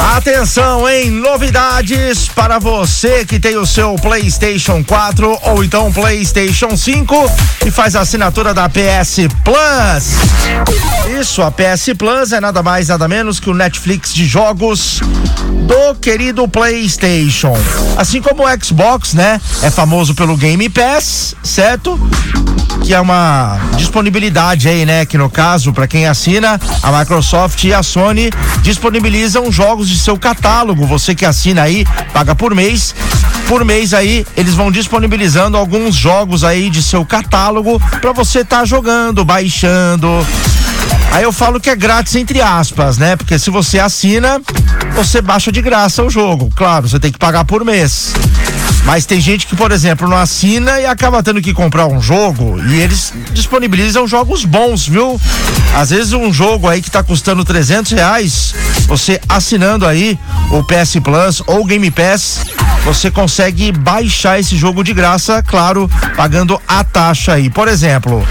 Atenção, hein? Novidades para você que tem o seu PlayStation 4 ou então PlayStation 5 e faz assinatura da PS Plus. Isso, a PS Plus é nada mais, nada menos que o Netflix de jogos do querido PlayStation. Assim como o Xbox, né? É famoso pelo Game Pass, certo? Que é uma disponibilidade aí, né? Que no caso, para quem assina, a Microsoft e a Sony disponibilizam jogos de seu catálogo. Você que assina aí, paga por mês. Por mês aí, eles vão disponibilizando alguns jogos aí de seu catálogo para você estar tá jogando, baixando. Aí eu falo que é grátis entre aspas, né? Porque se você assina, você baixa de graça o jogo. Claro, você tem que pagar por mês. Mas tem gente que, por exemplo, não assina e acaba tendo que comprar um jogo e eles disponibilizam jogos bons, viu? Às vezes um jogo aí que tá custando 300 reais, você assinando aí o PS Plus ou Game Pass, você consegue baixar esse jogo de graça, claro, pagando a taxa aí. Por exemplo,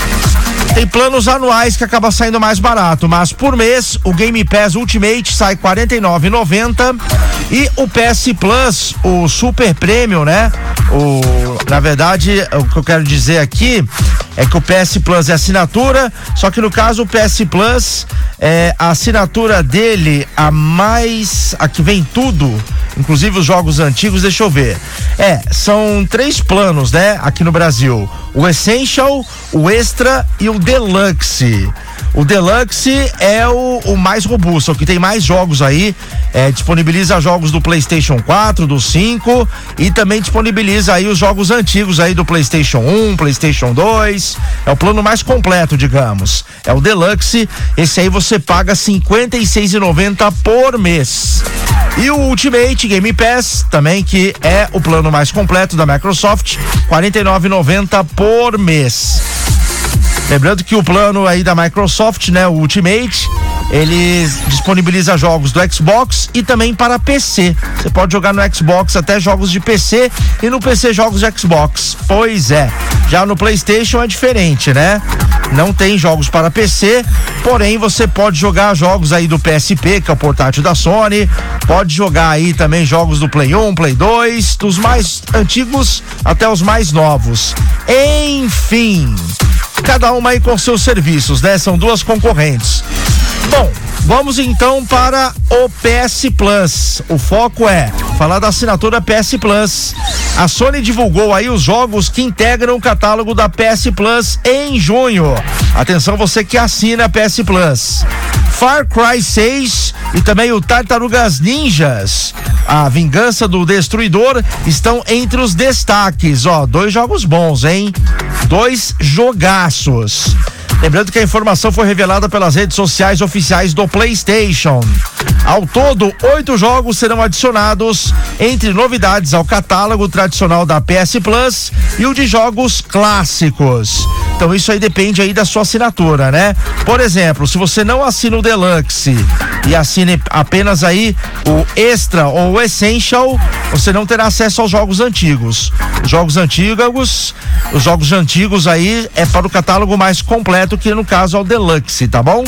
tem planos anuais que acaba saindo mais barato, mas por mês o Game Pass Ultimate sai R$ 49,90 e o PS Plus, o Super Premium, né? O, na verdade, o que eu quero dizer aqui é que o PS Plus é assinatura, só que no caso o PS Plus é a assinatura dele a mais, a que vem tudo, inclusive os jogos antigos, deixa eu ver. É, são três planos, né, aqui no Brasil. O Essential, o Extra e o Deluxe. O Deluxe é o, o mais robusto, é o que tem mais jogos aí. É, disponibiliza jogos do PlayStation 4, do 5 e também disponibiliza aí os jogos antigos aí do PlayStation 1, PlayStation 2. É o plano mais completo, digamos. É o Deluxe. Esse aí você paga R$ 56,90 por mês. E o Ultimate Game Pass, também que é o plano mais completo da Microsoft, R$ 49,90 por mês. Lembrando que o plano aí da Microsoft, né, o Ultimate, ele disponibiliza jogos do Xbox e também para PC. Você pode jogar no Xbox até jogos de PC e no PC jogos de Xbox. Pois é. Já no PlayStation é diferente, né? Não tem jogos para PC, porém você pode jogar jogos aí do PSP, que é o portátil da Sony, pode jogar aí também jogos do Play 1, Play 2, dos mais antigos até os mais novos. Enfim, cada uma aí com seus serviços, né? São duas concorrentes. Bom, vamos então para o PS Plus. O foco é falar da assinatura PS Plus. A Sony divulgou aí os jogos que integram o catálogo da PS Plus em junho. Atenção você que assina a PS Plus. Far Cry 6 e também o Tartarugas Ninjas. A Vingança do Destruidor estão entre os destaques. Ó, dois jogos bons, hein? Dois jogaços. Lembrando que a informação foi revelada pelas redes sociais oficiais do PlayStation. Ao todo, oito jogos serão adicionados entre novidades ao catálogo tradicional da PS Plus e o de jogos clássicos. Então isso aí depende aí da sua assinatura, né? Por exemplo, se você não assina o Deluxe e assine apenas aí o Extra ou o Essential, você não terá acesso aos jogos antigos. Os jogos antigos, os jogos antigos aí é para o catálogo mais completo que no caso é o Deluxe, tá bom?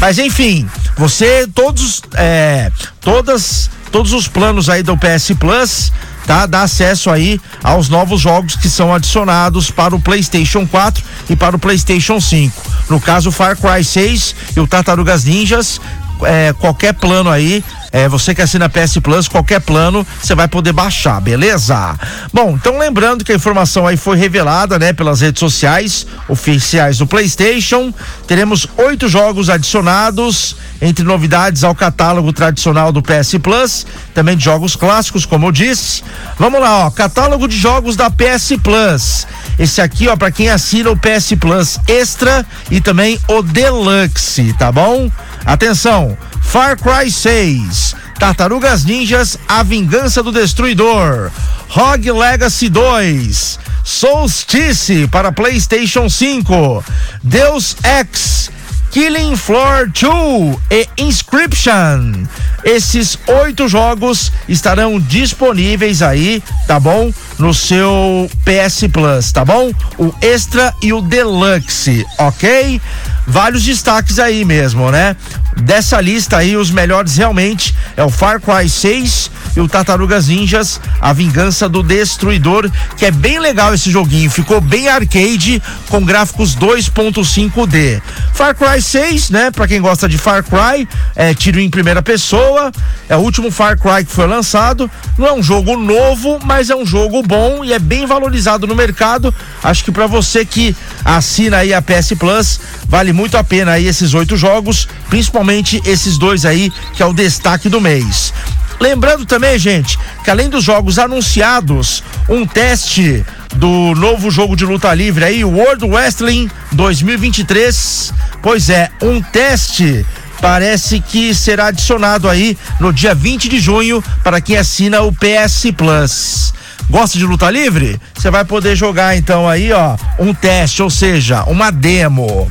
Mas enfim, você todos é, todas todos os planos aí do PS Plus tá? Dá acesso aí aos novos jogos que são adicionados para o PlayStation 4 e para o PlayStation 5. No caso, Far Cry 6 e o Tartarugas Ninjas, é, qualquer plano aí é, você que assina PS Plus, qualquer plano, você vai poder baixar, beleza? Bom, então lembrando que a informação aí foi revelada, né, pelas redes sociais oficiais do PlayStation. Teremos oito jogos adicionados, entre novidades ao catálogo tradicional do PS Plus, também de jogos clássicos, como eu disse. Vamos lá, ó, catálogo de jogos da PS Plus. Esse aqui, ó, para quem assina o PS Plus Extra e também o Deluxe, tá bom? Atenção, Far Cry 6, Tartarugas Ninjas, A Vingança do Destruidor, Rogue Legacy 2, Solstice para PlayStation 5, Deus Ex, Killing Floor 2 e Inscription. Esses oito jogos estarão disponíveis aí, tá bom? No seu PS Plus, tá bom? O Extra e o Deluxe, ok? Vários destaques aí mesmo, né? Dessa lista aí, os melhores realmente é o Far Cry 6 e o Tartarugas Ninjas, A Vingança do Destruidor, que é bem legal esse joguinho, ficou bem arcade com gráficos 2.5D. Far Cry 6, né, para quem gosta de Far Cry, é tiro em primeira pessoa, é o último Far Cry que foi lançado, não é um jogo novo, mas é um jogo bom e é bem valorizado no mercado. Acho que para você que assina aí a PS Plus, vale muito a pena aí esses oito jogos, principalmente esses dois aí, que é o destaque do mês. Lembrando também, gente, que além dos jogos anunciados, um teste do novo jogo de luta livre aí, World Wrestling 2023. Pois é, um teste parece que será adicionado aí no dia 20 de junho para quem assina o PS Plus. Gosta de luta livre? Você vai poder jogar então aí, ó, um teste, ou seja, uma demo.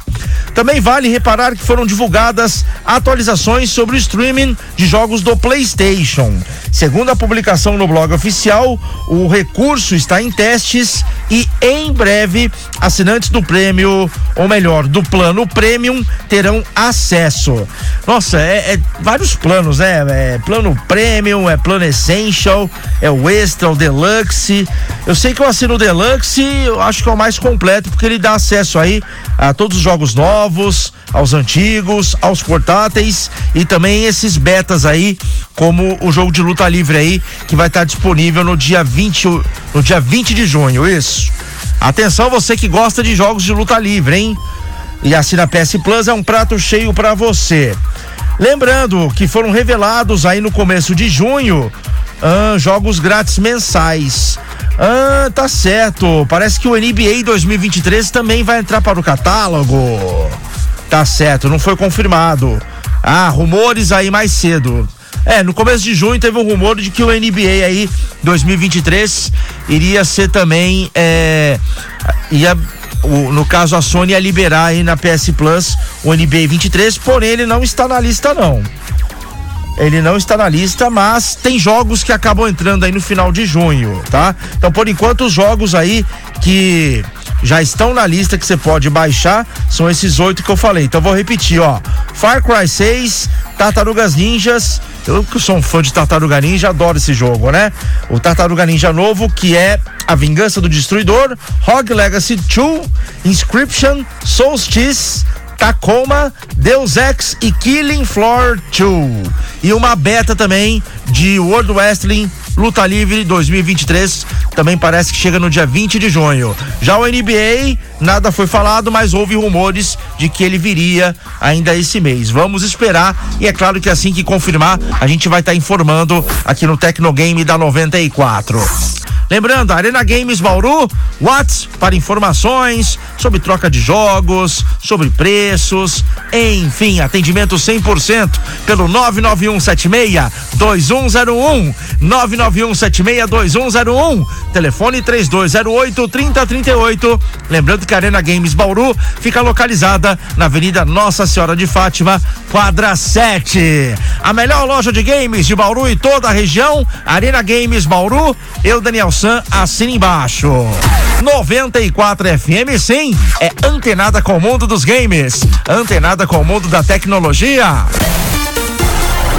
Também vale reparar que foram divulgadas atualizações sobre o streaming de jogos do PlayStation. Segundo a publicação no blog oficial, o recurso está em testes e em breve assinantes do prêmio, ou melhor, do plano Premium, terão acesso. Nossa, é, é vários planos, né? É plano Premium, é plano Essential, é o Extra, o Deluxe. Eu sei que eu assino o Deluxe, eu acho que é o mais completo, porque ele dá acesso aí a todos os jogos novos, aos antigos, aos portáteis e também esses betas aí, como o jogo de luta livre aí, que vai estar disponível no dia 20, no dia 20 de junho, isso. Atenção você que gosta de jogos de luta livre, hein? E assina PS Plus é um prato cheio para você. Lembrando que foram revelados aí no começo de junho ah, jogos grátis mensais. Ah, tá certo. Parece que o NBA 2023 também vai entrar para o catálogo. Tá certo, não foi confirmado. Ah, rumores aí mais cedo. É, no começo de junho teve um rumor de que o NBA aí 2023 iria ser também é, ia o, no caso a Sony ia liberar aí na PS Plus o NBA 23, porém ele não está na lista não. Ele não está na lista, mas tem jogos que acabam entrando aí no final de junho, tá? Então, por enquanto, os jogos aí que já estão na lista que você pode baixar são esses oito que eu falei. Então, vou repetir, ó: Far Cry 6, Tartarugas Ninjas. Eu que sou um fã de Tartaruga Ninja, adoro esse jogo, né? O Tartaruga Ninja novo, que é A Vingança do Destruidor, Rogue Legacy 2, Inscription, Solstice, Tacoma, Deus Ex e Killing Floor 2. E uma beta também de World Wrestling Luta Livre 2023. Também parece que chega no dia 20 de junho. Já o NBA, nada foi falado, mas houve rumores de que ele viria ainda esse mês. Vamos esperar e é claro que assim que confirmar, a gente vai estar tá informando aqui no Tecnogame da 94. Lembrando, Arena Games Bauru, Whats para informações sobre troca de jogos, sobre preços, enfim, atendimento 100% pelo 99176 2101, 99176 2101, telefone 3208 3038. Lembrando que a Arena Games Bauru fica localizada na Avenida Nossa Senhora de Fátima, quadra 7. A melhor loja de games de Bauru e toda a região, Arena Games Bauru, eu Daniel San, assina embaixo. 94 FM, sim, é antenada com o mundo dos games, antenada com o mundo da tecnologia.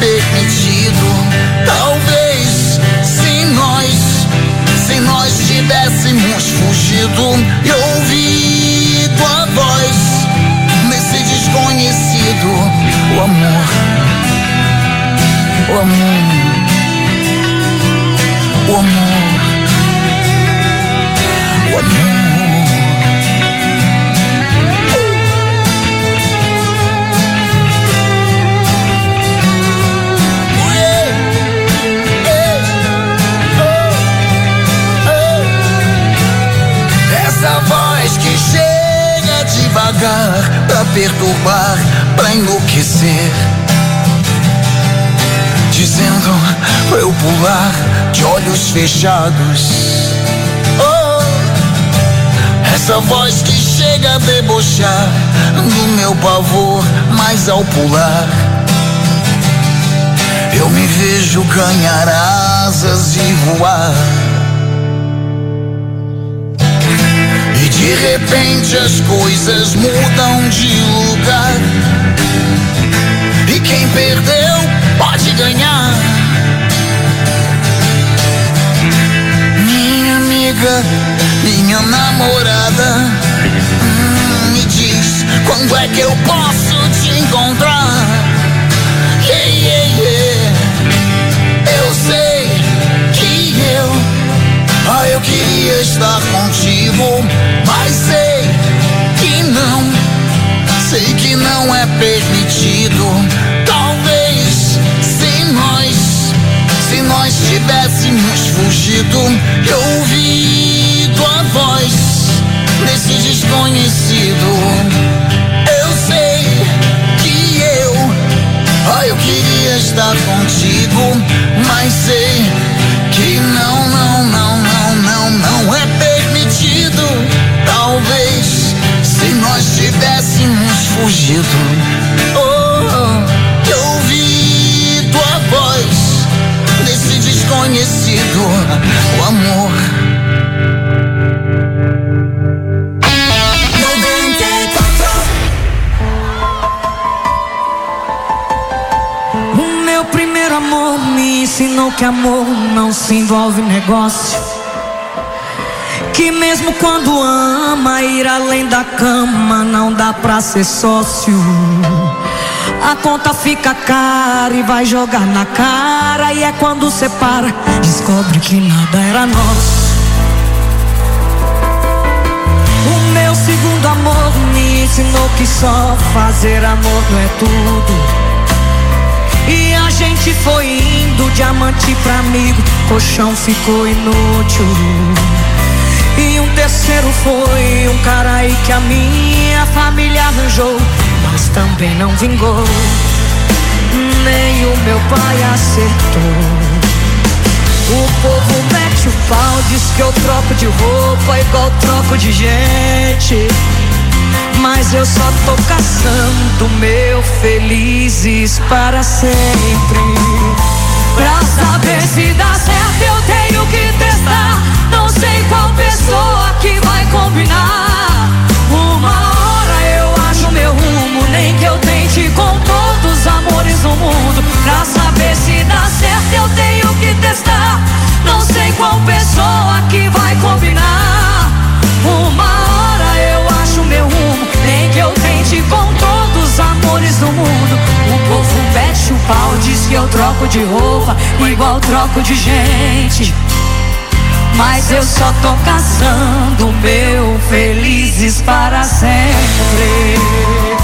Permitido. Talvez se nós, se nós tivéssemos fugido e ouvido a voz nesse desconhecido, o amor, o amor, devagar pra perturbar, pra enlouquecer. Dizendo pra eu pular de olhos fechados. Oh, essa voz que chega a debochar do meu pavor, mas ao pular. Eu me vejo ganhar asas e voar. De repente as coisas mudam de lugar. E quem perdeu pode ganhar. Minha amiga, minha namorada, hum, me diz quando é que eu posso te encontrar. Queria estar contigo, mas sei que não, sei que não é permitido. Talvez se nós, se nós tivéssemos fugido e ouvido a voz desse desconhecido, eu sei que eu, ah, eu queria estar contigo, mas sei que não, não não, tivéssemos fugido, oh, eu ouvi tua voz desse desconhecido, o amor. O meu primeiro amor me ensinou que amor não se envolve negócio. Que mesmo quando ama ir além da cama não dá pra ser sócio. A conta fica cara e vai jogar na cara e é quando separa descobre que nada era nosso. O meu segundo amor me ensinou que só fazer amor não é tudo. E a gente foi indo, diamante pra amigo, colchão ficou inútil. E um terceiro foi um cara aí que a minha família arranjou, mas também não vingou. Nem o meu pai acertou. O povo mete o pau, diz que eu troco de roupa igual troco de gente. Mas eu só tô caçando meu felizes para sempre. Pra saber se dá certo, eu tenho testar. Não sei qual pessoa que vai combinar. Uma hora eu acho meu rumo, nem que eu tente com todos os amores do mundo. O povo mete o pau, diz que eu troco de roupa, igual troco de gente. Mas eu só tô caçando meu felizes para sempre.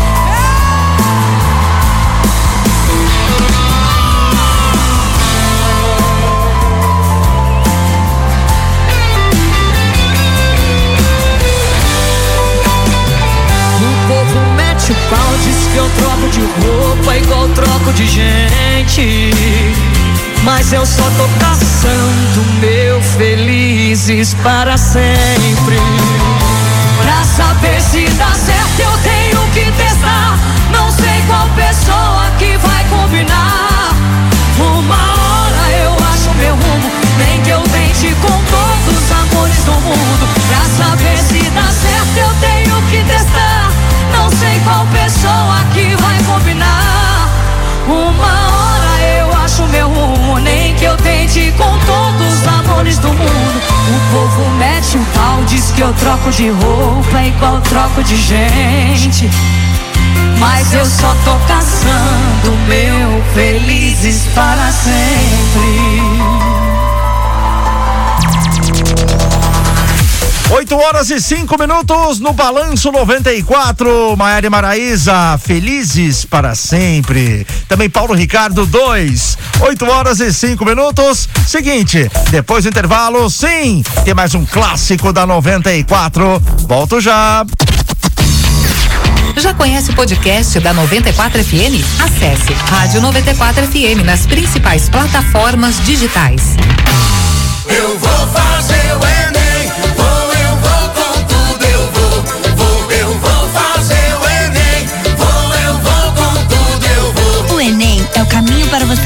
Diz que eu troco de roupa igual troco de gente. Mas eu só tô caçando meu felizes para sempre. Pra saber se dá certo, eu tenho que testar. Não sei qual pessoa que vai combinar. O povo mete um pau, diz que eu troco de roupa igual troco de gente. Mas eu só tô caçando meu felizes para sempre. 8 horas e 5 minutos no Balanço 94. Maiara e Maraíza, felizes para sempre. Também Paulo Ricardo 2. 8 horas e 5 minutos. Seguinte, depois do intervalo, sim, tem mais um clássico da 94. Volto já. Já conhece o podcast da 94 FM? Acesse Rádio 94 FM nas principais plataformas digitais. Eu vou fazer o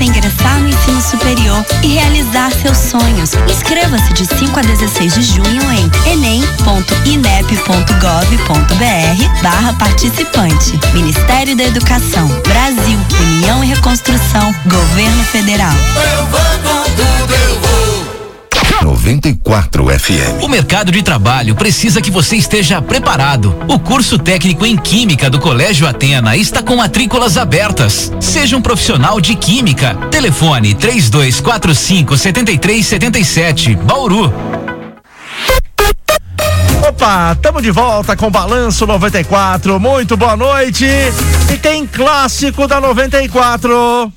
ingressar no ensino superior e realizar seus sonhos. Inscreva-se de 5 a 16 de junho em enem.inep.gov.br barra participante. Ministério da Educação, Brasil, União e Reconstrução, Governo Federal. Eu vou com eu vou. 94 FM. O mercado de trabalho precisa que você esteja preparado. O curso técnico em Química do Colégio Atena está com matrículas abertas. Seja um profissional de Química. Telefone 3245 7377 Bauru. Opa, tamo de volta com Balanço 94. Muito boa noite. E tem clássico da 94.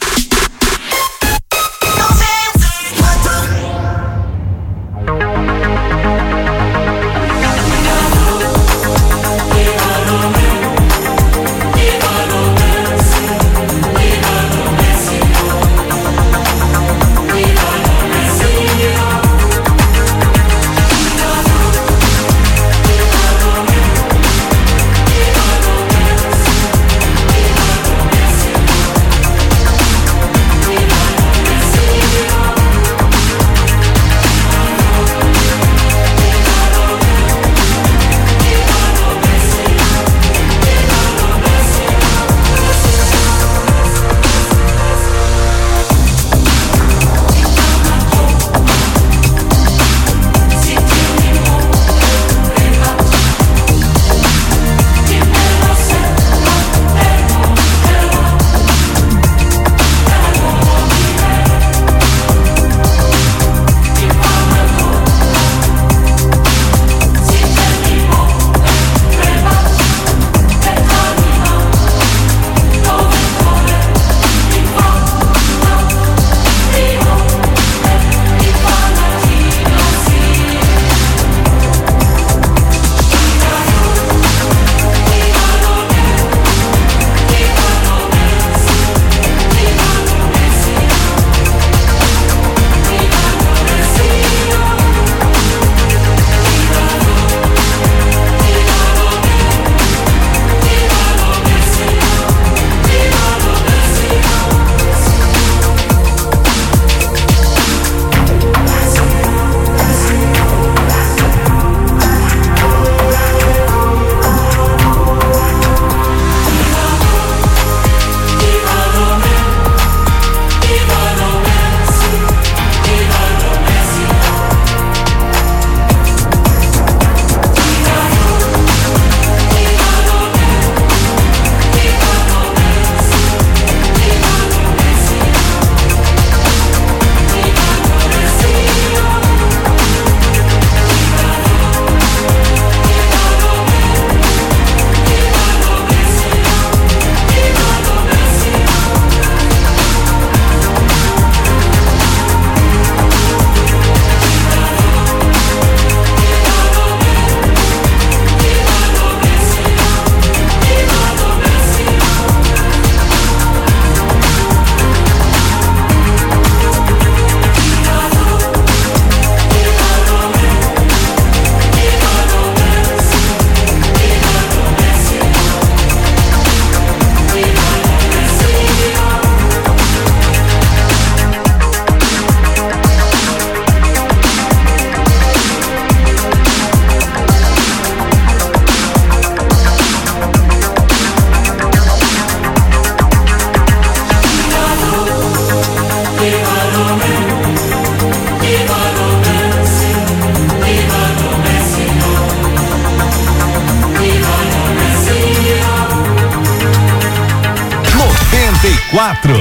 94.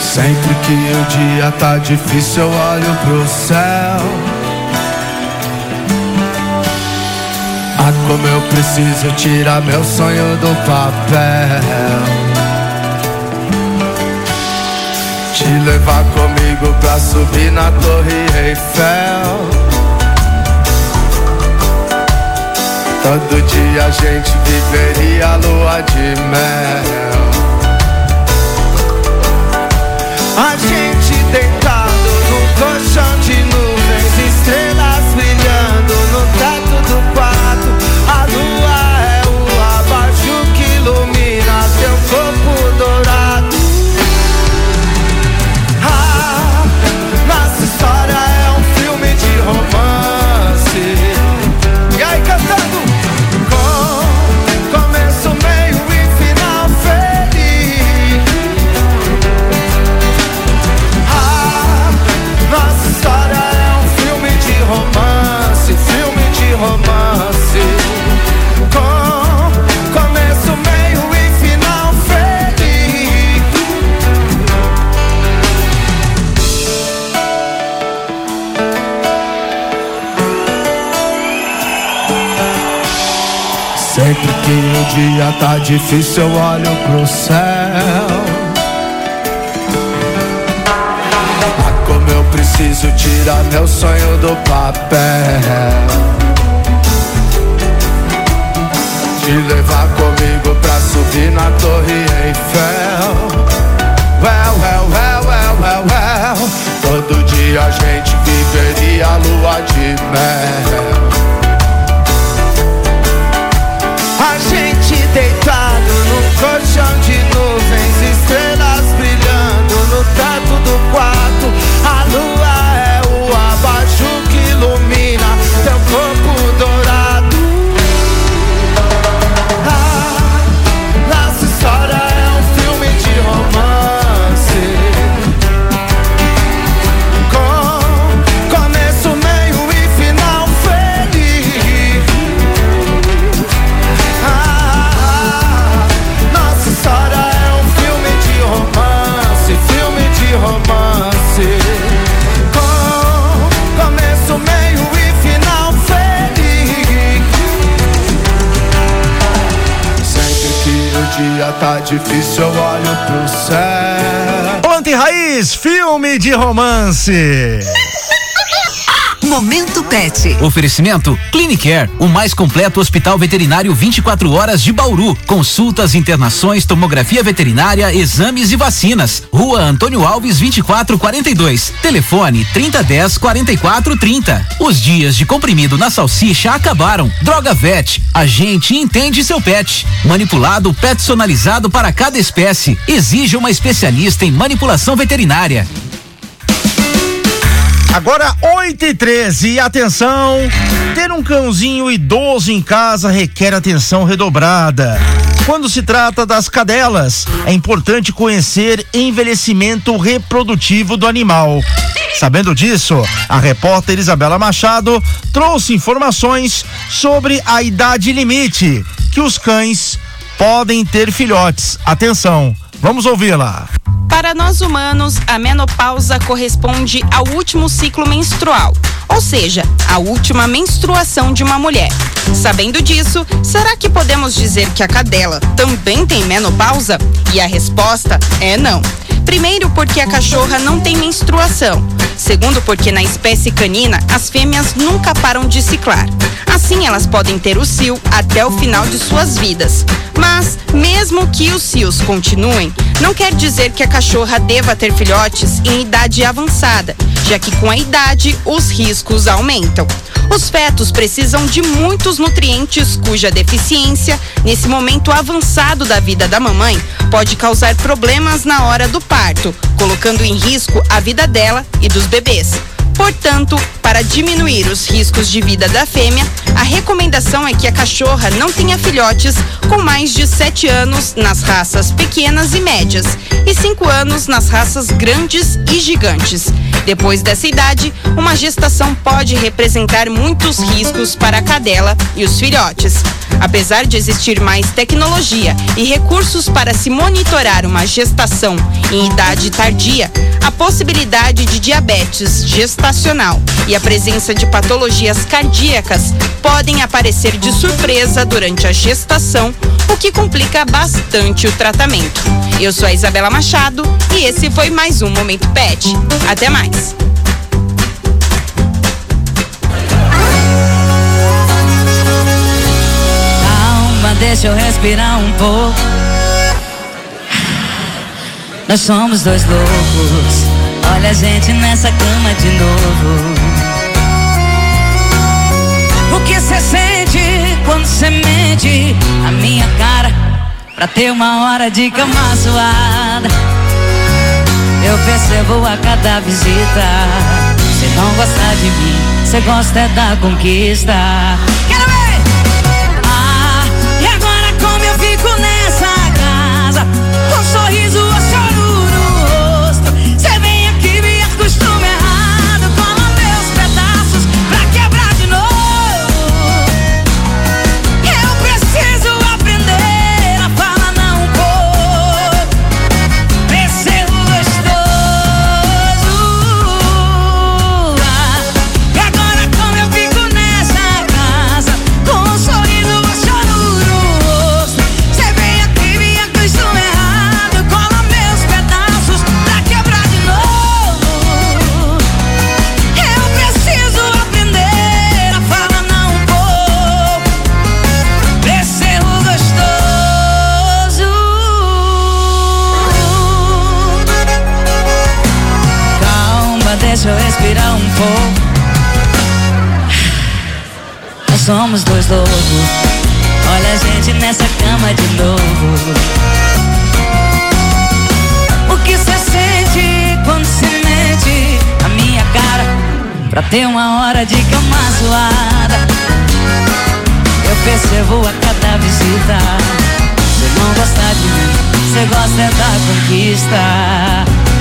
Sempre que o dia tá difícil, eu olho pro céu. Ah, como eu preciso tirar meu sonho do papel. Te levar comigo pra subir na Torre Eiffel. Todo dia a gente viveria a lua de mel. A gente deitado no colchão de nuvens, estrelas dia tá difícil, eu olho pro céu. Ah, como eu preciso tirar meu sonho do papel. Te levar comigo pra subir na Torre Eiffel. Well, well, well, well, well, well. Todo dia a gente viveria a lua de mel. Deitado no colchão de nuvens, estrelas brilhando no teto de romance. Momento Pet. Oferecimento Clinicare, o mais completo hospital veterinário 24 horas de Bauru. Consultas, internações, tomografia veterinária, exames e vacinas. Rua Antônio Alves 2442. Telefone 3010 4430. Os dias de comprimido na salsicha acabaram. Droga Vet, a gente entende seu pet. Manipulado personalizado para cada espécie. Exige uma especialista em manipulação veterinária. Agora 8 e 13 e atenção, ter um cãozinho idoso em casa requer atenção redobrada. Quando se trata das cadelas, é importante conhecer envelhecimento reprodutivo do animal. Sabendo disso, a repórter Isabela Machado trouxe informações sobre a idade limite que os cães podem ter filhotes. Atenção, vamos ouvi-la. Para nós humanos, a menopausa corresponde ao último ciclo menstrual, ou seja, a última menstruação de uma mulher. Sabendo disso, será que podemos dizer que a cadela também tem menopausa? E a resposta é não. Primeiro, porque a cachorra não tem menstruação. Segundo, porque na espécie canina, as fêmeas nunca param de ciclar. Assim, elas podem ter o cio até o final de suas vidas. Mas, mesmo que os cios continuem, não quer dizer que a cachorra deva ter filhotes em idade avançada, já que com a idade os riscos aumentam. Os fetos precisam de muitos nutrientes cuja deficiência, nesse momento avançado da vida da mamãe, pode causar problemas na hora do parto, colocando em risco a vida dela e dos bebês. Portanto, para diminuir os riscos de vida da fêmea, a recomendação é que a cachorra não tenha filhotes com mais de 7 anos nas raças pequenas e médias e 5 anos nas raças grandes e gigantes. Depois dessa idade, uma gestação pode representar muitos riscos para a cadela e os filhotes. Apesar de existir mais tecnologia e recursos para se monitorar uma gestação em idade tardia, a possibilidade de diabetes gestacional e a presença de patologias cardíacas podem aparecer de surpresa durante a gestação, o que complica bastante o tratamento. Eu sou a Isabela Machado e esse foi mais um Momento Pet. Até mais! Calma, deixa eu respirar um pouco. Nós somos dois loucos. Olha a gente nessa cama de novo. O que cê sente quando cê mente a minha cara pra ter uma hora de cama? Eu percebo a cada visita. Cê não gosta de mim, cê gosta é da conquista. Somos dois loucos. Olha a gente nessa cama de novo. O que cê sente quando se mente a minha cara? Pra ter uma hora de cama suada. Eu percebo a cada visita. Cê não gosta de mim, cê gosta da conquista.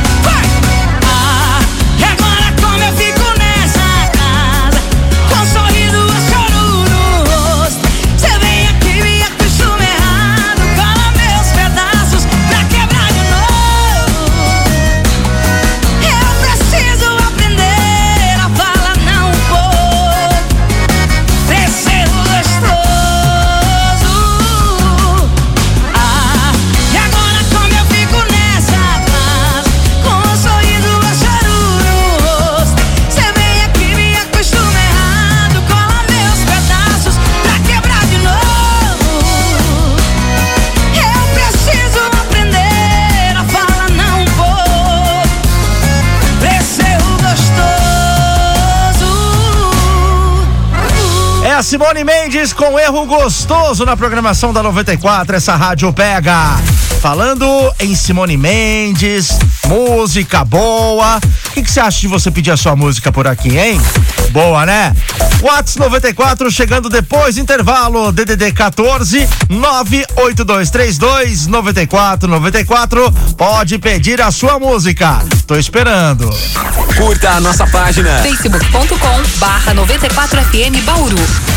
Simone Mendes com erro gostoso na programação da 94. Essa rádio pega. Falando em Simone Mendes, música boa. O que você acha de você pedir a sua música por aqui, hein? Boa, né? Whats 94 chegando depois, intervalo DDD 14 98232 9494. Pode pedir a sua música. Tô esperando. Curta a nossa página. facebook.com barra 94FM Bauru.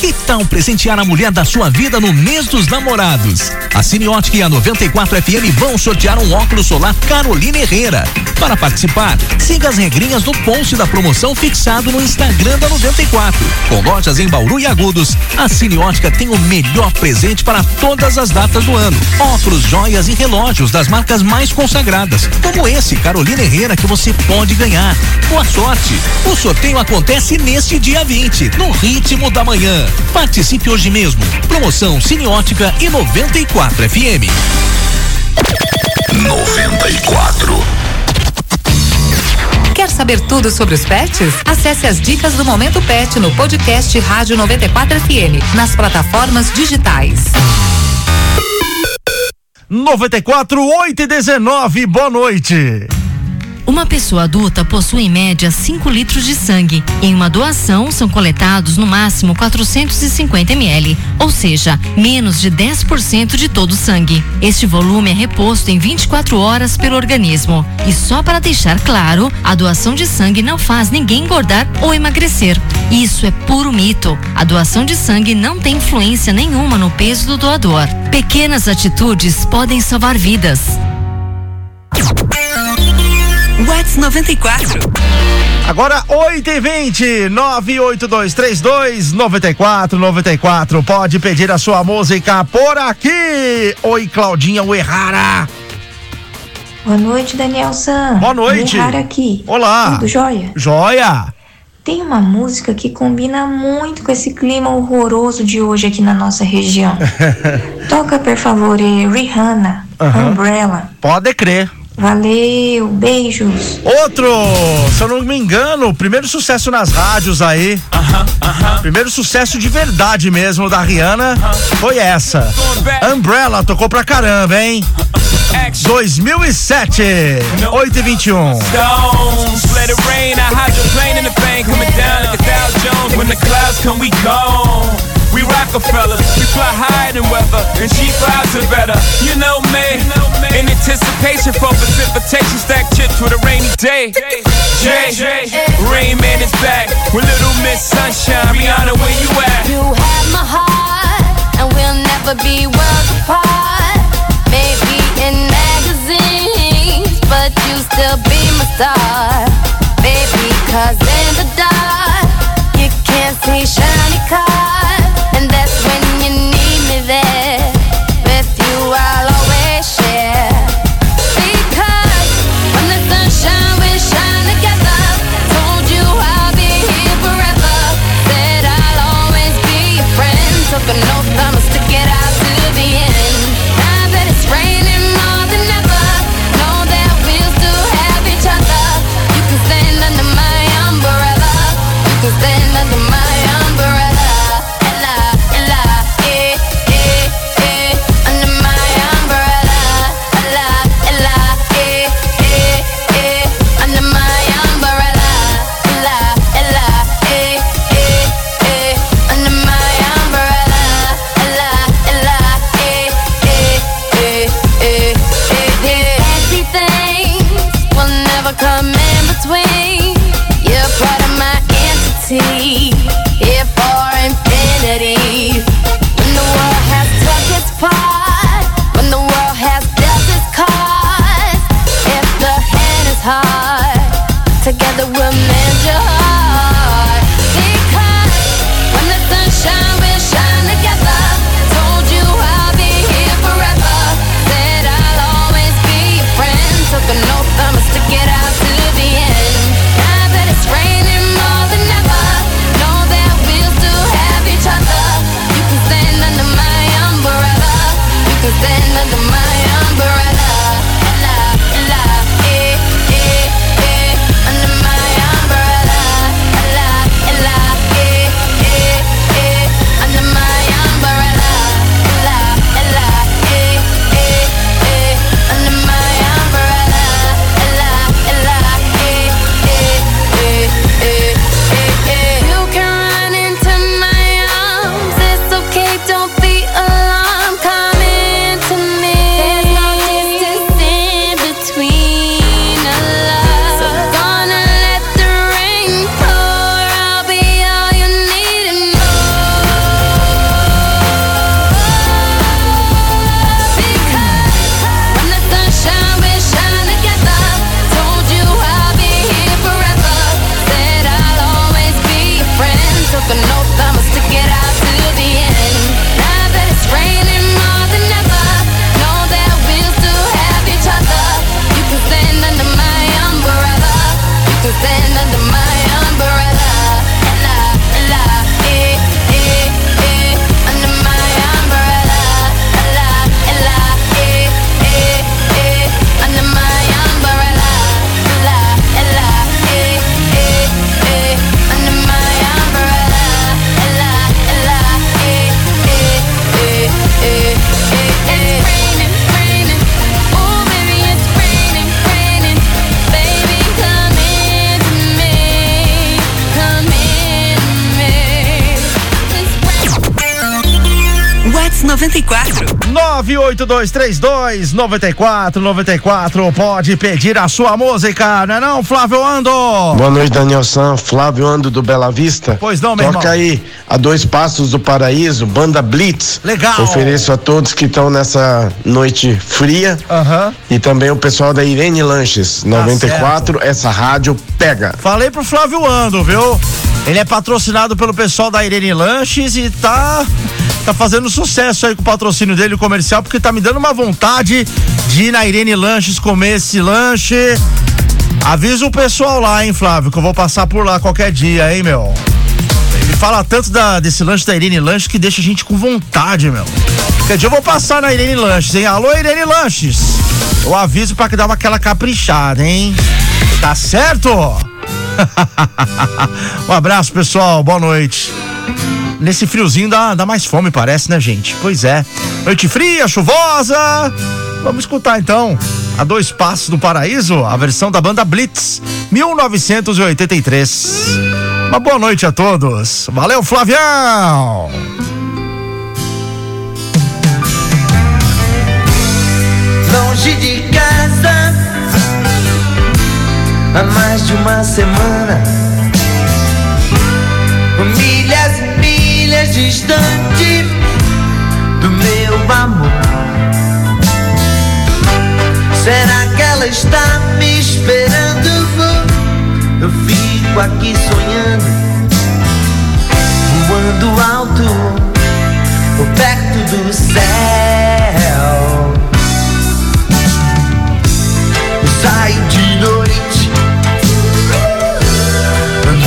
Que tal presentear a mulher da sua vida no mês dos namorados? A Cineótica e a 94 FM vão sortear um óculos solar Carolina Herrera. Para participar, siga as regrinhas do post da promoção fixado no Instagram da 94. Com lojas em Bauru e Agudos, a Cineótica tem o melhor presente para todas as datas do ano. Óculos, joias e relógios das marcas mais consagradas, como esse Carolina Herrera que você pode ganhar. Boa sorte! O sorteio acontece neste dia 20, no ritmo da manhã. Participe hoje mesmo. Promoção Cineótica e 94 FM. 94. Quer saber tudo sobre os pets? Acesse as dicas do Momento Pet no podcast Rádio 94 FM, nas plataformas digitais. 94 8 e 19, boa noite. Uma pessoa adulta possui em média 5 litros de sangue. Em uma doação, são coletados no máximo 450 ml, ou seja, menos de 10% de todo o sangue. Este volume é reposto em 24 horas pelo organismo. E só para deixar claro, a doação de sangue não faz ninguém engordar ou emagrecer. Isso é puro mito. A doação de sangue não tem influência nenhuma no peso do doador. Pequenas atitudes podem salvar vidas. Whats 94. Agora 8 e 20 98232 9494. Pode pedir a sua música por aqui. Oi, Claudinha Uerrara. Boa noite, Daniel San. Boa noite. Errar aqui. Olá. Tudo jóia? Joia. Tem uma música que combina muito com esse clima horroroso de hoje aqui na nossa região. Toca, por favor, eh, Rihanna. Umbrella. Pode crer. Valeu, beijos. Outro, se eu não me engano, primeiro sucesso nas rádios aí. Primeiro sucesso de verdade mesmo da Rihanna foi essa. Umbrella tocou pra caramba, hein? 2007, 8 e 21. Stones, Rockefellers. We fly higher than weather, and she flies it better. You know me, in anticipation for precipitation, stack chips with a rainy day. Jay, Rain Man is back with little 98232 9494 pode pedir a sua música, não é não, Flávio Ando? Boa noite, Daniel San, Flávio Ando do Bela Vista. Pois não, meu Toca irmão. aí, a dois passos do paraíso, banda Blitz. Legal. Ofereço a todos que estão nessa noite fria. Aham. E também o pessoal da Irene Lanches, 94, essa rádio pega. Falei pro Flávio Ando, viu? Ele é patrocinado pelo pessoal da Irene Lanches e tá tá fazendo sucesso aí com o patrocínio dele o comercial, porque tá me dando uma vontade de ir na Irene Lanches comer esse lanche. Avisa o pessoal lá, hein, Flávio, que eu vou passar por lá qualquer dia, hein, meu. Ele fala tanto da, desse lanche da Irene Lanches que deixa a gente com vontade, meu. Qualquer dia eu vou passar na Irene Lanches, hein? Alô, Irene Lanches. Eu aviso pra que dar uma aquela caprichada, hein? Tá certo? um abraço, pessoal. Boa noite. Nesse friozinho dá, dá mais fome, parece, né, gente? Pois é. Noite fria, chuvosa. Vamos escutar então. A dois passos do paraíso, a versão da banda Blitz, 1983. Uma boa noite a todos. Valeu, Flavião! longe de casa há mais de uma semana. Milhas e milhas distante do meu amor. Será que ela está me esperando? Eu fico aqui sonhando, voando alto, perto do céu. Saio de noite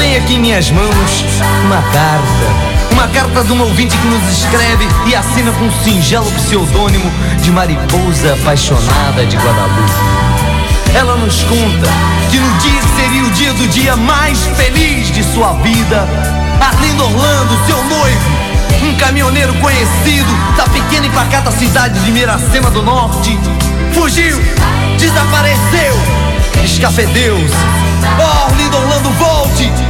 Tenho aqui em minhas mãos uma carta. Uma carta de um ouvinte que nos escreve e assina com um singelo pseudônimo de Mariposa Apaixonada de Guadalupe. Ela nos conta que no dia seria o dia do dia mais feliz de sua vida, Arlindo Orlando, seu noivo, um caminhoneiro conhecido da pequena e pacata cidade de Miracema do Norte, fugiu, desapareceu, escafedeu-se. Oh, Orlando, volte!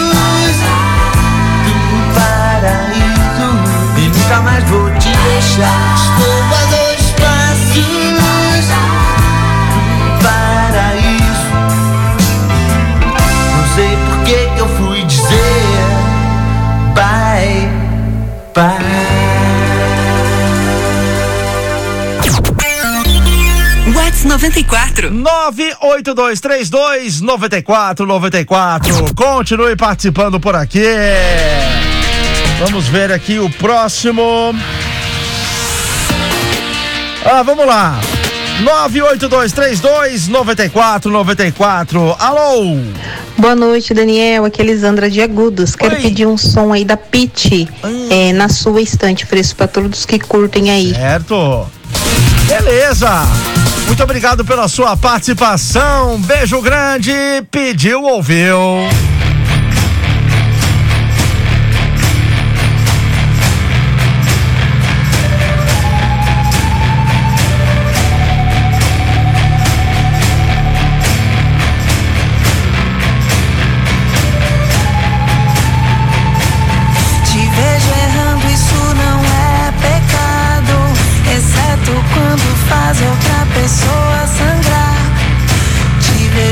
e nunca mais vou te deixar. Estou a dois passos do paraíso. Não sei por que que eu fui dizer bye bye. Whats 94. 98232 9494. Continue participando por aqui. Vamos ver aqui o próximo. Ah, vamos lá. 98232 9494. Alô? Boa noite, Daniel. Aqui é Elisandra de Agudos. Quero pedir um som aí da Pit é, na sua estante. Ofereço para todos que curtem aí. Certo. Beleza. Muito obrigado pela sua participação. Beijo grande. Pediu, ouviu.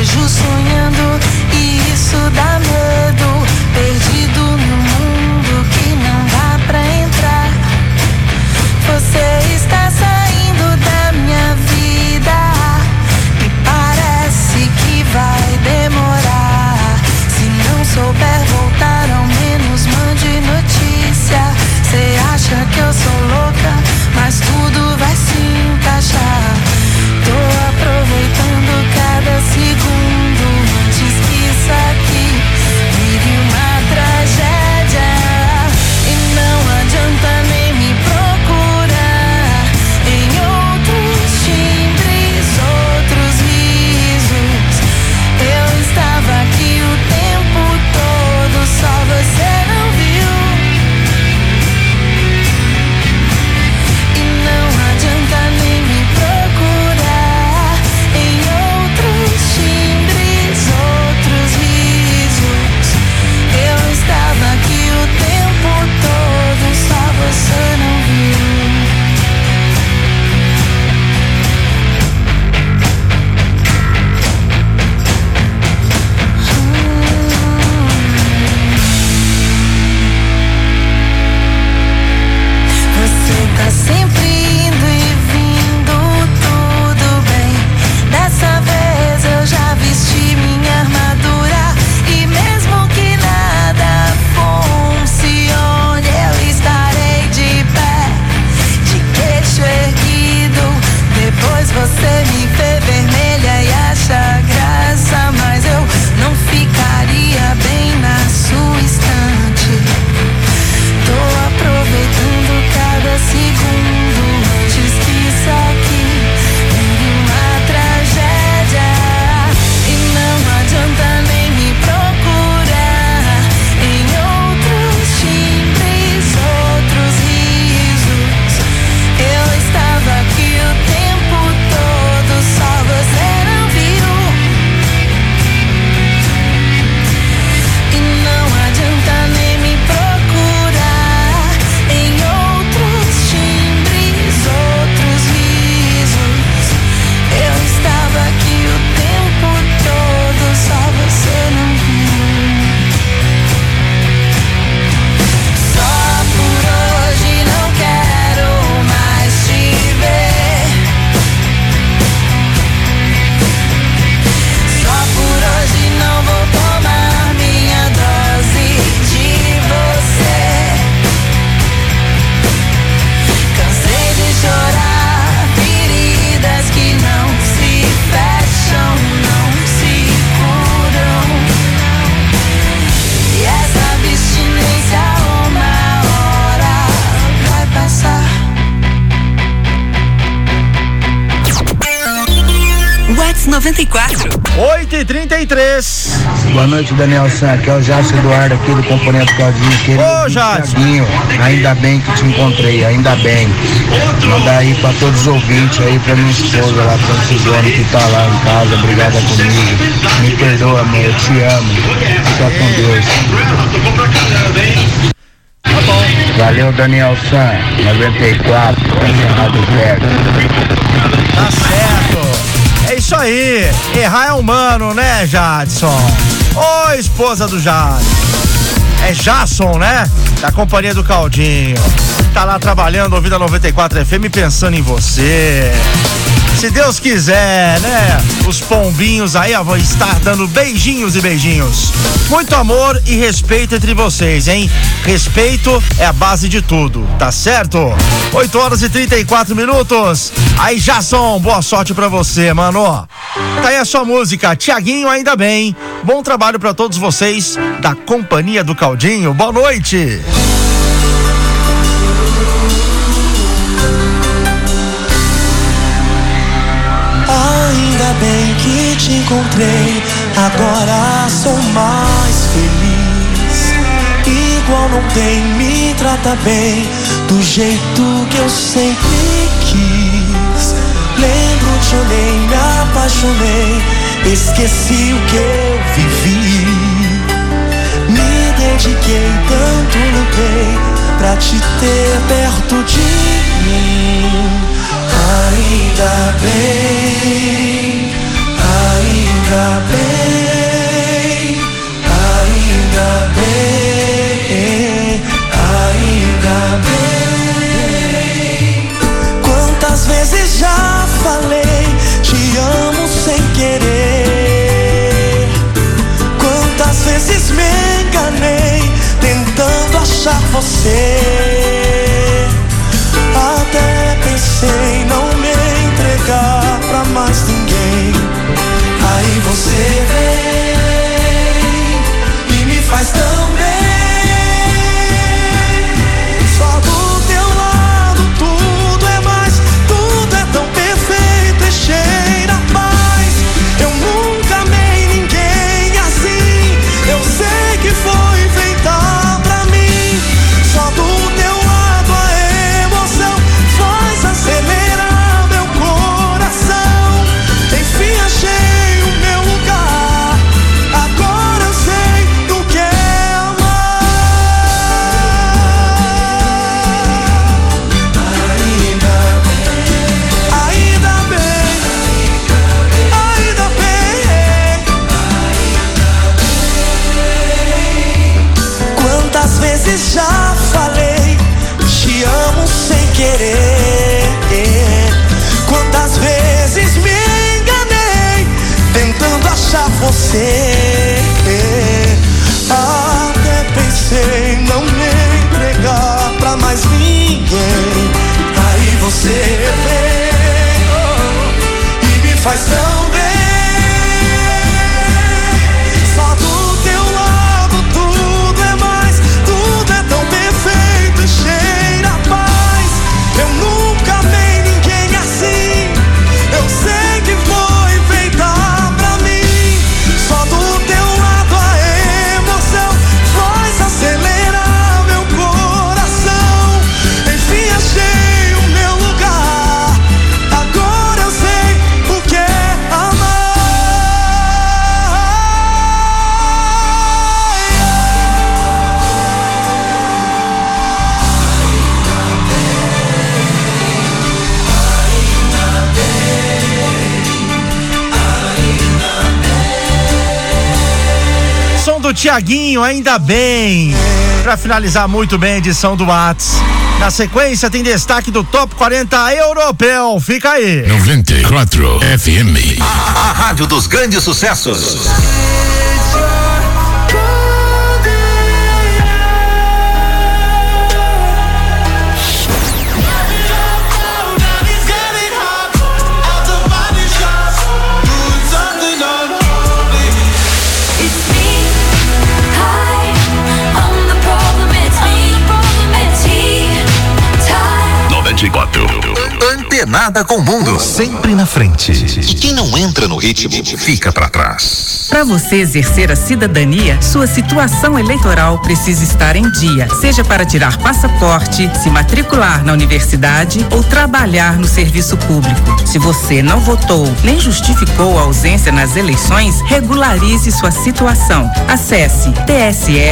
Te vejo e 33 Boa noite, Daniel San. Aqui é o Jácio Eduardo aqui do Componente Caldinho. Querido Ô. Thiaguinho, ainda bem que te encontrei, ainda bem. Manda aí pra todos os ouvintes aí, pra minha esposa lá, Francisone, que tá lá em casa, brigada comigo. Me perdoa, amor, eu te amo. Fica com Deus. Valeu, Daniel San. 94, Rádio Verde. Tá certo. Isso aí. Errar é humano, né, Jadson? Ô, esposa do Jadson. É Jason, né? Da companhia do Caldinho. Tá lá trabalhando, ouvindo a 94 FM, pensando em você. Se Deus quiser, né? Os pombinhos aí ó, vão estar dando beijinhos e beijinhos. Muito amor e respeito entre vocês, hein? Respeito é a base de tudo, tá certo? 8 horas e 34 minutos. Aí, Jason, boa sorte pra você, mano. Tá aí a sua música, Tiaguinho, ainda bem. Bom trabalho pra todos vocês da Companhia do Caldinho. Boa noite. Te encontrei, agora sou mais feliz. Igual não tem, me trata bem, do jeito que eu sempre quis. Lembro, te olhei, me apaixonei, esqueci o que eu vivi. Me dediquei, tanto lutei pra te ter perto de mim. Ainda bem, ainda bem, ainda bem, ainda bem. Quantas vezes já falei, te amo sem querer. Quantas vezes me enganei, tentando achar você. Até pensei não me entregar pra mais você vem e me faz tão bem. Achar Tiaguinho, ainda bem. Pra finalizar muito bem a edição do Whats. Na sequência tem destaque do Top 40 Europeu. Fica aí. 94 FM. A rádio dos grandes sucessos. Antenada com o mundo. Sempre na frente. E quem não entra no ritmo, fica pra trás. Para você exercer a cidadania, sua situação eleitoral precisa estar em dia, seja para tirar passaporte, se matricular na universidade ou trabalhar no serviço público. Se você não votou nem justificou a ausência nas eleições, regularize sua situação. Acesse tse.jus.br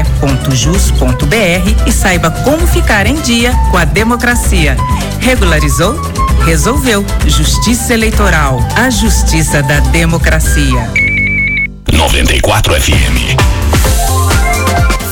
e saiba como ficar em dia com a democracia. Regularizou? Resolveu. Justiça Eleitoral. A justiça da democracia. 94 FM.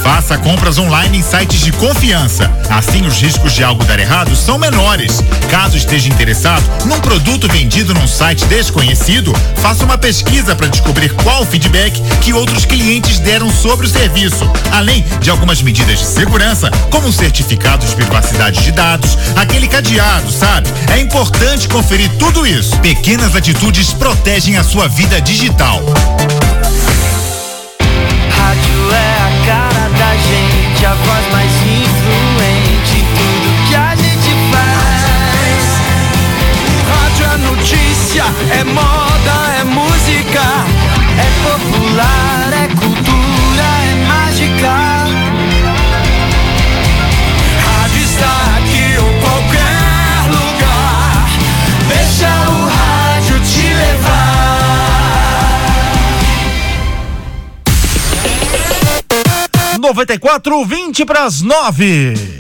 Faça compras online em sites de confiança. Assim, os riscos de algo dar errado são menores. Caso esteja interessado num produto vendido num site desconhecido, faça uma pesquisa para descobrir qual o feedback que outros clientes deram sobre o serviço. Além de algumas medidas de segurança, como um certificado de privacidade de dados, aquele cadeado, sabe? É importante conferir tudo isso. Pequenas atitudes protegem a sua vida digital. a voz mais influente em tudo que a gente faz. Rádio é notícia, é moda, é música, é popular, é cultura. 94 20 para as 9.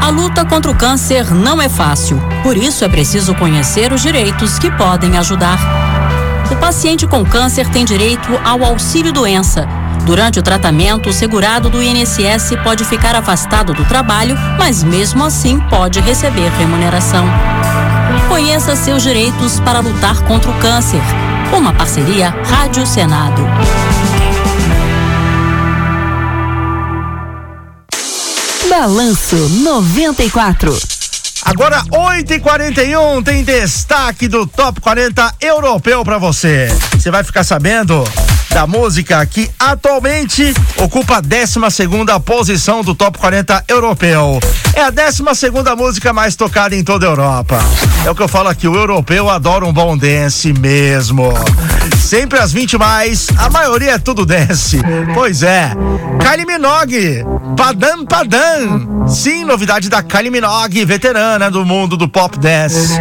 A luta contra o câncer não é fácil, por isso é preciso conhecer os direitos que podem ajudar. O paciente com câncer tem direito ao auxílio doença. Durante o tratamento, o segurado do INSS pode ficar afastado do trabalho, mas mesmo assim pode receber remuneração. Conheça seus direitos para lutar contra o câncer. Uma parceria Rádio Senado. Balanço 94. Agora 8 e 41 tem destaque do Top 40 europeu para você. Você vai ficar sabendo da música que atualmente ocupa a 12 posição do Top 40 europeu. É a 12 música mais tocada em toda a Europa. É o que eu falo aqui, o europeu adora um bom dance mesmo. Sempre às 20 mais, a maioria é tudo dance. Pois é. Kylie Minogue, Padam Padam. Sim, novidade da Kylie Minogue, veterana do mundo do pop dance.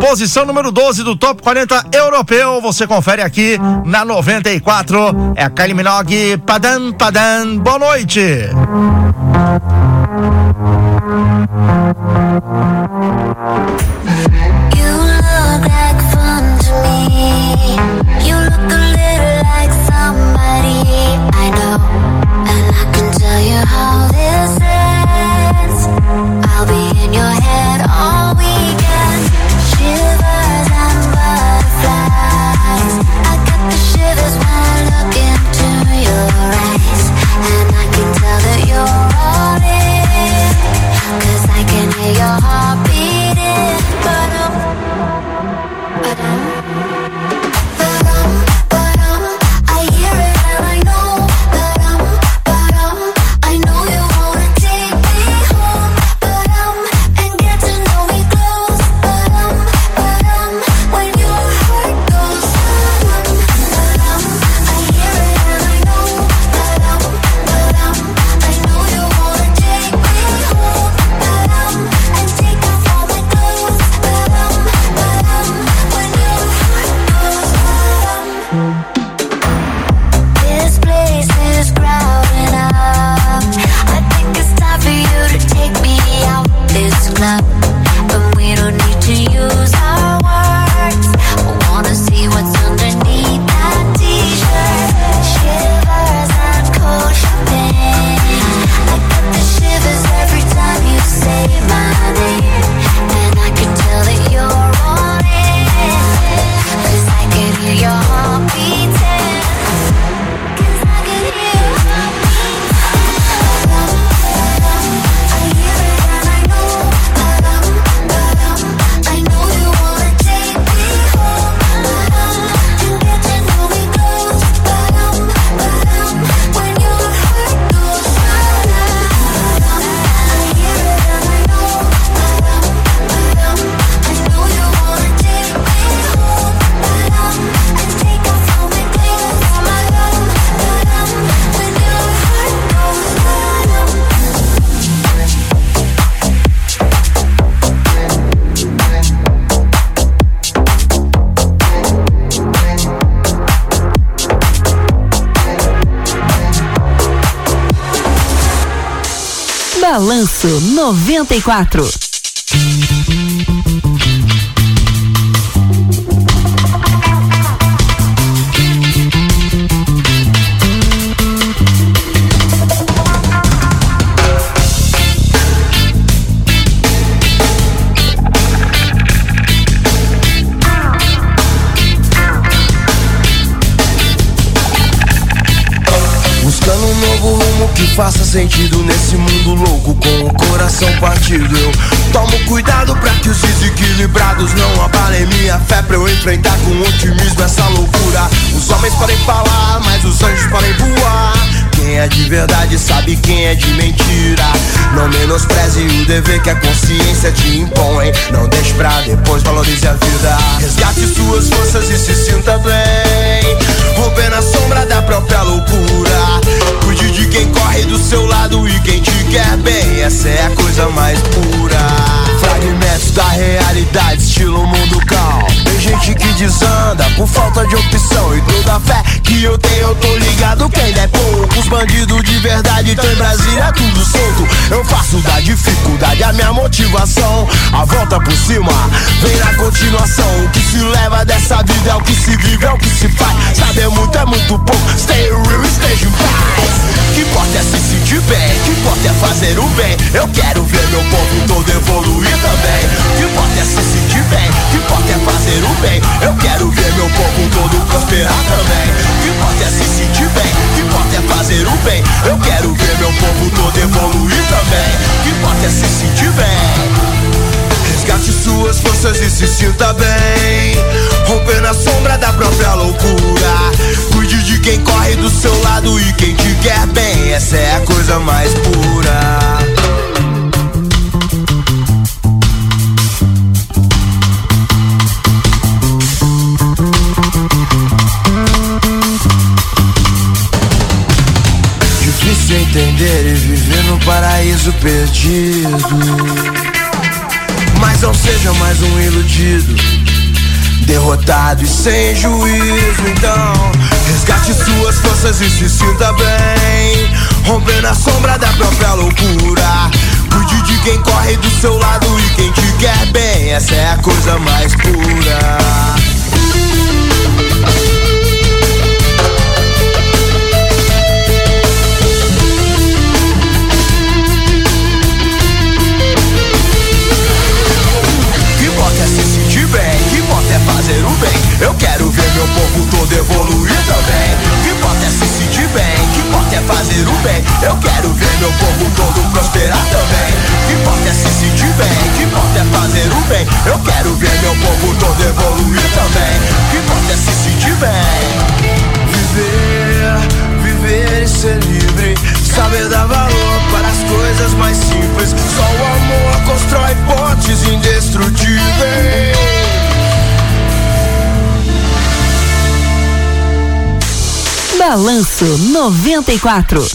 Posição número 12 do Top 40 europeu. Você confere aqui na 94. É a Kylie Minogue, Padam Padam. Boa noite. Balanço 94. Que faça sentido nesse mundo louco com o coração partido. Eu tomo cuidado pra que os desequilibrados não abalem minha fé pra eu enfrentar com otimismo essa loucura. Os homens podem falar, mas os anjos podem voar. Quem é de verdade sabe quem é de mentira. Não menospreze o dever que a consciência te impõe. Não deixe pra depois, valorize a vida. Resgate suas forças e se sinta bem. Romper na sombra da própria loucura. Quem corre do seu lado e quem te quer bem. Essa é a coisa mais pura. Fragmentos da realidade, estilo mundo calmo. Tem gente que desanda por falta de opção. E toda a fé que eu eu tô ligado que ainda é pouco. Os bandidos de verdade, tem Brasília tudo solto. Eu faço da dificuldade a minha motivação. A volta por cima vem na continuação. O que se leva dessa vida é o que se vive, é o que se faz. Saber muito é muito pouco. Stay real, esteja em paz. Que importa é se sentir bem, que importa é fazer o bem. Eu quero ver meu povo todo evoluir também. Que importa é se sentir bem, que importa é fazer o bem. Eu quero ver meu povo todo prosperar também. Que importa é se sentir bem, que importa é fazer o bem. Eu quero ver meu povo todo evoluir também. Que importa é se sentir bem. Resgate suas forças e se sinta bem. Romper na sombra da própria loucura. Cuide de quem corre do seu lado e quem te quer bem. Essa é a coisa mais pura. Entender e viver no paraíso perdido. Mas não seja mais um iludido, derrotado e sem juízo. Então, resgate suas forças e se sinta bem. Romper na sombra da própria loucura. Cuide de quem corre do seu lado e quem te quer bem. Essa é a coisa mais pura. Bem. Eu quero ver meu povo todo evoluir também. Que importa é se sentir bem, que importa é fazer o bem. Eu quero ver meu povo todo prosperar também. Que importa é se sentir bem, que importa é fazer o bem. Eu quero ver meu povo todo evoluir também. Que importa é se sentir bem. Viver, viver e ser livre. Saber dar valor para as coisas mais simples. Só o amor constrói pontes indestrutíveis. Balanço 94.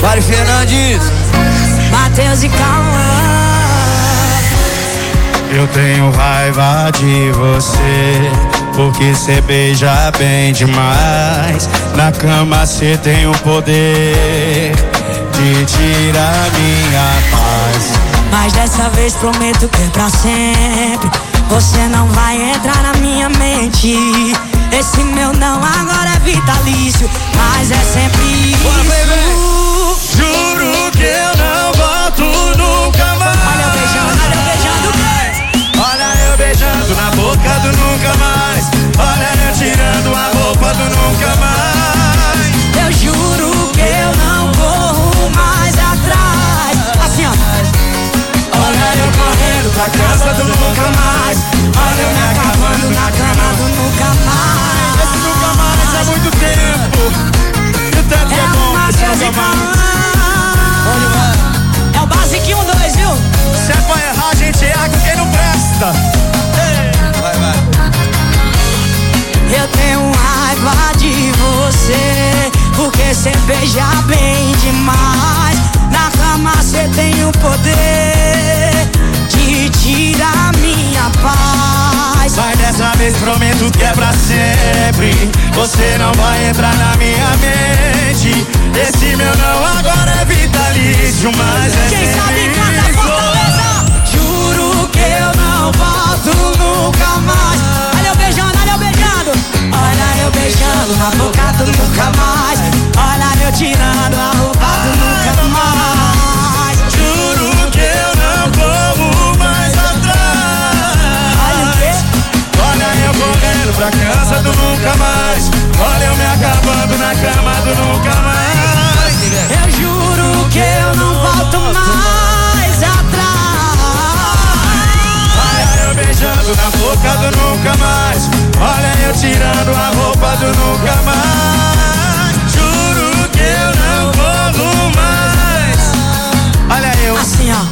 Mário Fernandes. Matheus e Calma. Eu tenho raiva de você, porque cê beija bem demais. Na cama cê tem o poder de tirar minha paz. Mas dessa vez prometo que é pra sempre. Você não vai entrar na minha mente. Esse meu não agora é vitalício, mas é sempre isso. Juro que eu não volto nunca mais. Olha eu beijando, olha eu beijando. Olha eu beijando na boca do nunca mais. Olha eu tirando a roupa do nunca mais. Eu juro que eu não corro mais atrás. Assim, ó. Olha eu correndo pra casa do nunca mais. Olha eu me mais. É o basiquinho 1, 2, viu? Se é pra errar, a gente erra com quem não presta. Vai, vai. Eu tenho raiva de você, porque cê beija bem demais. Na cama cê tem o poder vez prometo que é pra sempre. Você não vai entrar na minha mente. Esse meu não agora é vitalício, mas é Quem sabe canta. Fortaleza. Juro que eu não volto nunca mais. Olha eu beijando, olha eu beijando. Olha eu beijando na boca do nunca mais. Olha eu tirando a roupa do nunca mais. Pra casa do nunca mais. Olha eu me acabando na cama do nunca mais. Eu juro que eu não volto mais atrás. Olha eu beijando na boca do nunca mais. Olha eu tirando a roupa do nunca mais. Juro que eu não como mais. Olha eu. Assim, ó.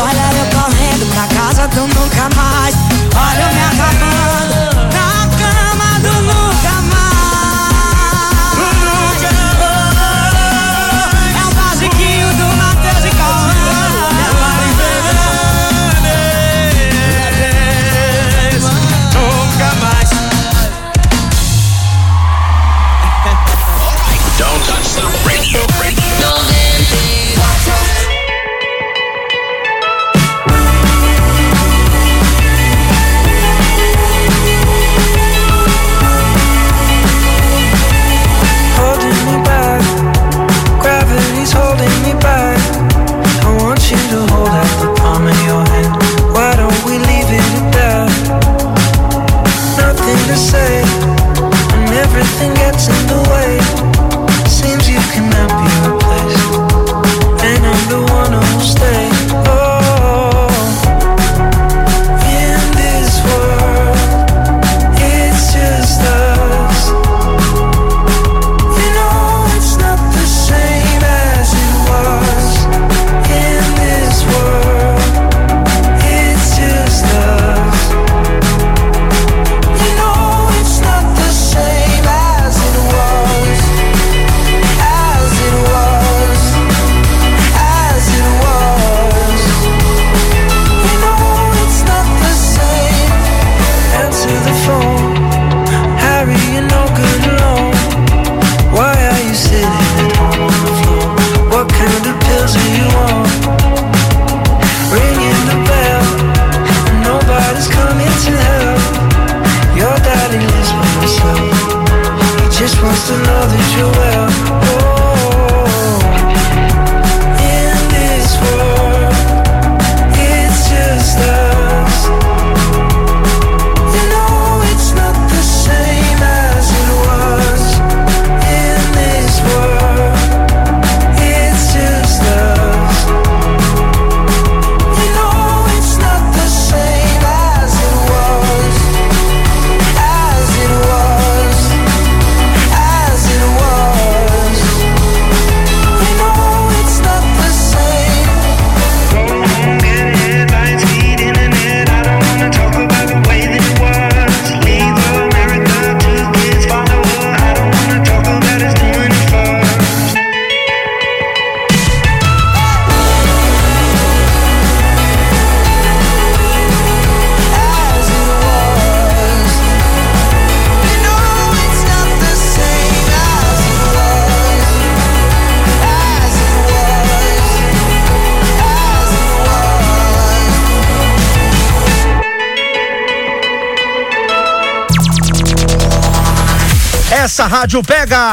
Olha eu correndo pra casa do nunca mais. Olha eu me acabando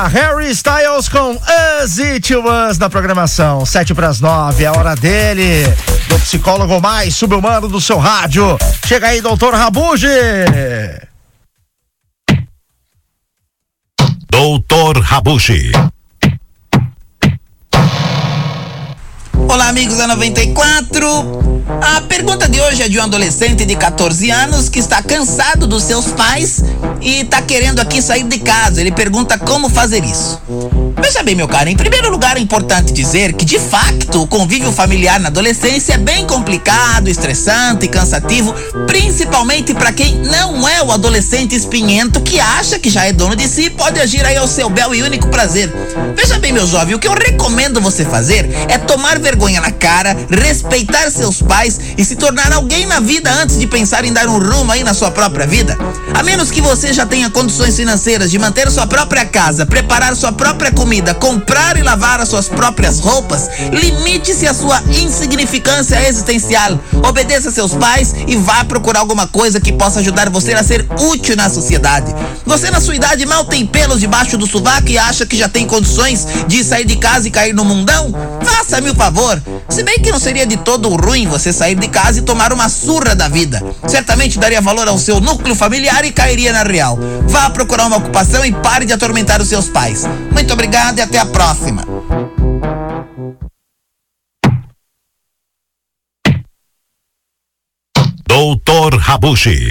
Harry Styles com Us It Was na programação. Sete para as nove, é hora dele. Do psicólogo mais subhumano do seu rádio. Chega aí, doutor Rabuge. Doutor Rabushi. Olá, amigos da 94. A pergunta de hoje é de um adolescente de 14 anos que está cansado dos seus pais e está querendo aqui sair de casa. Ele pergunta como fazer isso. Veja bem, meu caro, em primeiro lugar é importante dizer que, de facto, o convívio familiar na adolescência é bem complicado, estressante e cansativo, principalmente para quem não é o adolescente espinhento que acha que já é dono de si e pode agir aí ao seu bel e único prazer. Veja bem, meu jovem, o que eu recomendo você fazer é tomar vergonha na cara, respeitar seus pais e se tornar alguém na vida antes de pensar em dar um rumo aí na sua própria vida. A menos que você já tenha condições financeiras de manter sua própria casa, preparar sua própria comida, comprar e lavar as suas próprias roupas, limite-se à sua insignificância existencial. Obedeça seus pais e vá procurar alguma coisa que possa ajudar você a ser útil na sociedade. Você na sua idade mal tem pelos debaixo do sovaco e acha que já tem condições de sair de casa e cair no mundão? Faça-me o favor. Se bem que não seria de todo ruim você sair de casa e tomar uma surra da vida. Certamente daria valor ao seu núcleo familiar e cairia na real. Vá procurar uma ocupação e pare de atormentar os seus pais. Muito obrigado e até a próxima. Doutor Rabushi.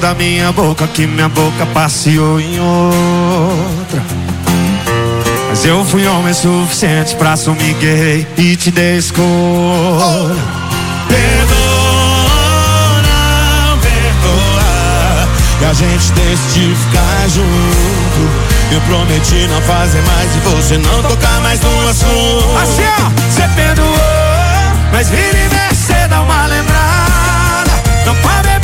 Da minha boca que minha boca passeou em outra. Mas eu fui homem suficiente pra assumir gay e te dei escolha. Perdoa, não perdoa. E a gente decidiu ficar junto. Eu prometi não fazer mais e você não tocar mais no assunto. Assim, ó, você perdoou, mas vira e mexe, dá uma lembrada. Não pode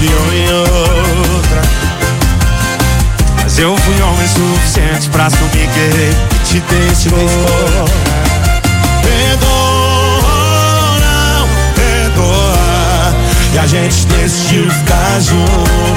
de em outra. Mas eu fui homem suficiente pra assumir que errei e te deixo fora. Perdoa, não perdoa. E a gente decidiu ficar junto.